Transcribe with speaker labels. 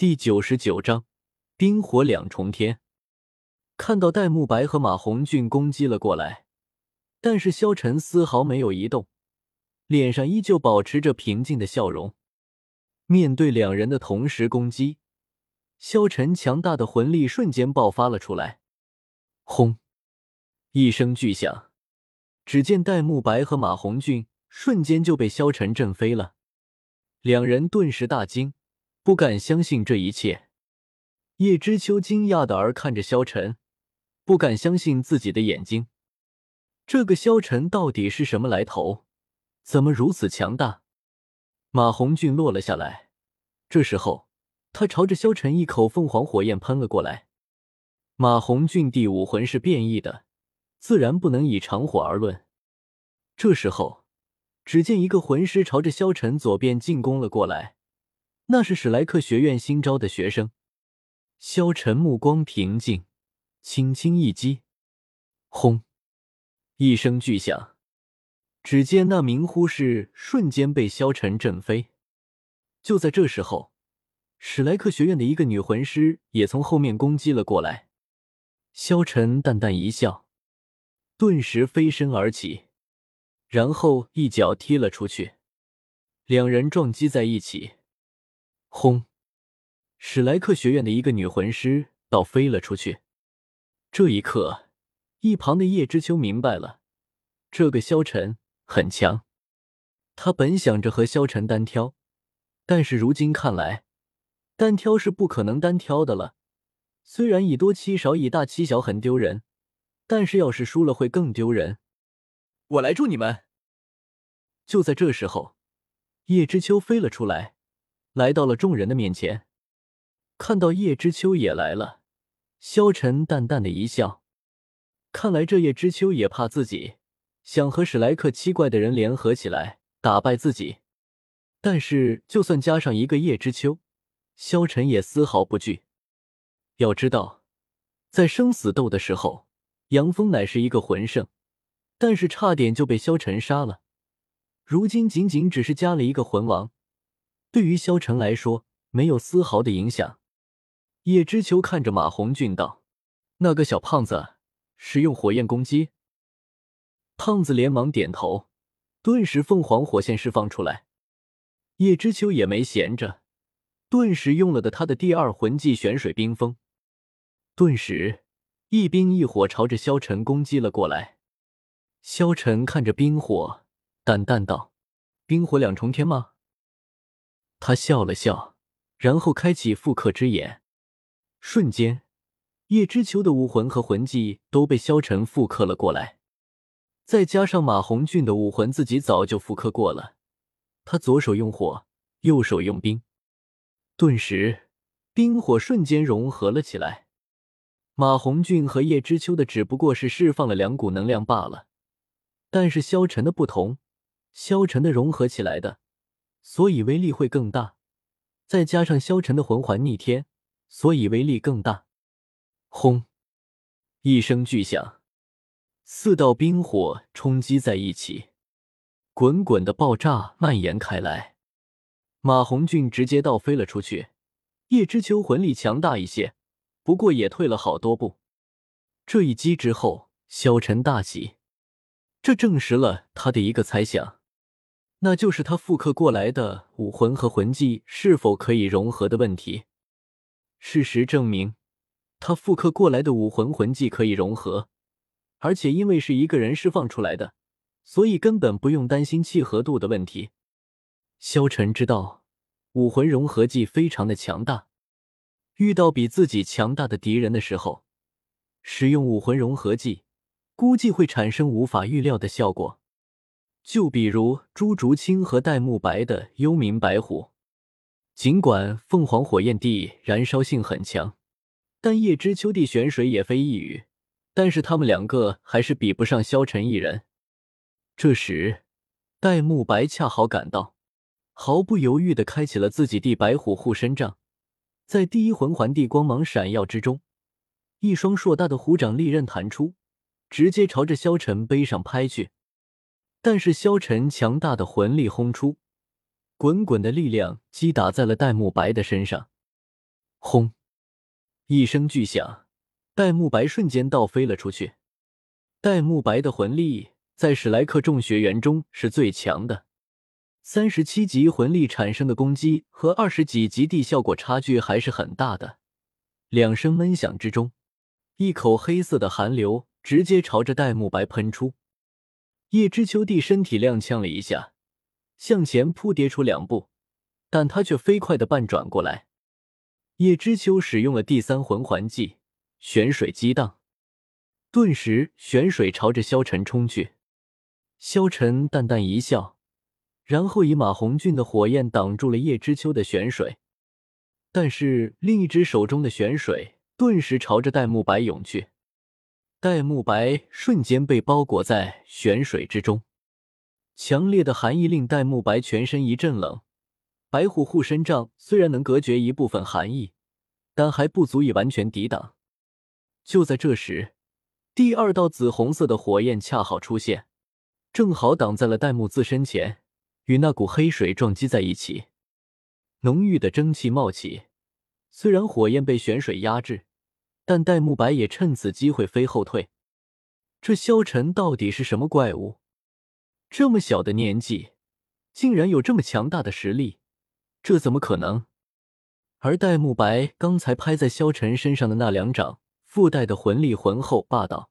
Speaker 1: 第九十九章冰火两重天。看到戴沐白和马红俊攻击了过来，但是萧晨丝毫没有移动，脸上依旧保持着平静的笑容。面对两人的同时攻击，萧晨强大的魂力瞬间爆发了出来。轰！一声巨响，只见戴沐白和马红俊瞬间就被萧晨震飞了，两人顿时大惊。不敢相信这一切，叶知秋惊讶的而看着萧晨，不敢相信自己的眼睛。这个萧晨到底是什么来头？怎么如此强大？马红俊落了下来，这时候他朝着萧晨一口凤凰火焰喷了过来。马红俊第五魂是变异的，自然不能以长火而论。这时候，只见一个魂师朝着萧晨左边进攻了过来。那是史莱克学院新招的学生，萧晨目光平静，轻轻一击，轰！一声巨响，只见那名护士瞬间被萧晨震飞。就在这时候，史莱克学院的一个女魂师也从后面攻击了过来。萧晨淡淡一笑，顿时飞身而起，然后一脚踢了出去，两人撞击在一起。轰！史莱克学院的一个女魂师倒飞了出去。这一刻，一旁的叶知秋明白了，这个萧晨很强。他本想着和萧晨单挑，但是如今看来，单挑是不可能单挑的了。虽然以多欺少，以大欺小很丢人，但是要是输了会更丢人。我来助你们。就在这时候，叶知秋飞了出来。来到了众人的面前，看到叶知秋也来了，萧晨淡淡的一笑，看来这叶知秋也怕自己，想和史莱克七怪的人联合起来打败自己。但是就算加上一个叶知秋，萧晨也丝毫不惧。要知道，在生死斗的时候，杨峰乃是一个魂圣，但是差点就被萧晨杀了。如今仅仅只是加了一个魂王。对于萧晨来说，没有丝毫的影响。叶知秋看着马红俊道：“那个小胖子使用火焰攻击。”胖子连忙点头，顿时凤凰火线释放出来。叶知秋也没闲着，顿时用了的他的第二魂技玄水冰封，顿时一冰一火朝着萧晨攻击了过来。萧晨看着冰火，淡淡道：“冰火两重天吗？”他笑了笑，然后开启复刻之眼，瞬间，叶知秋的武魂和魂技都被萧晨复刻了过来。再加上马红俊的武魂自己早就复刻过了，他左手用火，右手用冰，顿时冰火瞬间融合了起来。马红俊和叶知秋的只不过是释放了两股能量罢了，但是萧晨的不同，萧晨的融合起来的。所以威力会更大，再加上萧晨的魂环逆天，所以威力更大。轰！一声巨响，四道冰火冲击在一起，滚滚的爆炸蔓延开来。马红俊直接倒飞了出去。叶知秋魂力强大一些，不过也退了好多步。这一击之后，萧晨大喜，这证实了他的一个猜想。那就是他复刻过来的武魂和魂技是否可以融合的问题。事实证明，他复刻过来的武魂魂技可以融合，而且因为是一个人释放出来的，所以根本不用担心契合度的问题。萧晨知道武魂融合技非常的强大，遇到比自己强大的敌人的时候，使用武魂融合技，估计会产生无法预料的效果。就比如朱竹清和戴沐白的幽冥白虎，尽管凤凰火焰地燃烧性很强，但叶知秋地玄水也非一语，但是他们两个还是比不上萧晨一人。这时，戴沐白恰好赶到，毫不犹豫的开启了自己地白虎护身杖，在第一魂环地光芒闪耀之中，一双硕大的虎掌利刃弹出，直接朝着萧晨背上拍去。但是萧晨强大的魂力轰出，滚滚的力量击打在了戴沐白的身上。轰！一声巨响，戴沐白瞬间倒飞了出去。戴沐白的魂力在史莱克众学员中是最强的，三十七级魂力产生的攻击和二十几级地效果差距还是很大的。两声闷响之中，一口黑色的寒流直接朝着戴沐白喷出。叶知秋地身体踉跄了一下，向前扑跌出两步，但他却飞快的半转过来。叶知秋使用了第三魂环技——玄水激荡，顿时玄水朝着萧晨冲去。萧晨淡淡一笑，然后以马红俊的火焰挡住了叶知秋的玄水，但是另一只手中的玄水顿时朝着戴沐白涌去。戴沐白瞬间被包裹在玄水之中，强烈的寒意令戴沐白全身一阵冷。白虎护身杖虽然能隔绝一部分寒意，但还不足以完全抵挡。就在这时，第二道紫红色的火焰恰好出现，正好挡在了戴沐自身前，与那股黑水撞击在一起。浓郁的蒸汽冒起，虽然火焰被玄水压制，但戴沐白也趁此机会飞后退。这萧晨到底是什么怪物？这么小的年纪，竟然有这么强大的实力！这怎么可能？而戴沐白刚才拍在萧晨身上的那两掌，附带的魂力浑厚霸道，